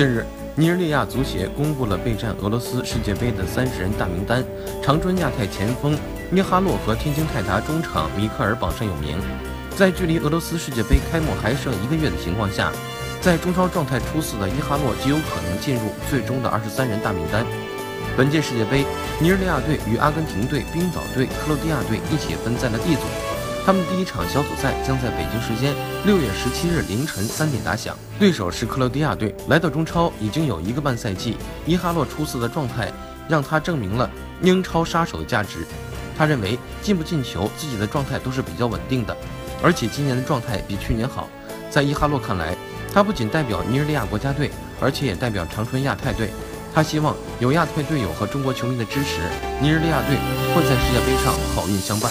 近日，尼日利亚足协公布了备战俄罗斯世界杯的三十人大名单，长春亚泰前锋伊哈洛和天津泰达中场米克尔榜上有名。在距离俄罗斯世界杯开幕还剩一个月的情况下，在中超状态出色的伊哈洛极有可能进入最终的二十三人大名单。本届世界杯，尼日利亚队与阿根廷队、冰岛队、克罗地亚队一起分在了 D 组。他们第一场小组赛将在北京时间六月十七日凌晨三点打响，对手是克罗地亚队。来到中超已经有一个半赛季，伊哈洛出色的状态让他证明了英超杀手的价值。他认为进不进球，自己的状态都是比较稳定的，而且今年的状态比去年好。在伊哈洛看来，他不仅代表尼日利亚国家队，而且也代表长春亚泰队。他希望有亚太队友和中国球迷的支持，尼日利亚队会在世界杯上好运相伴。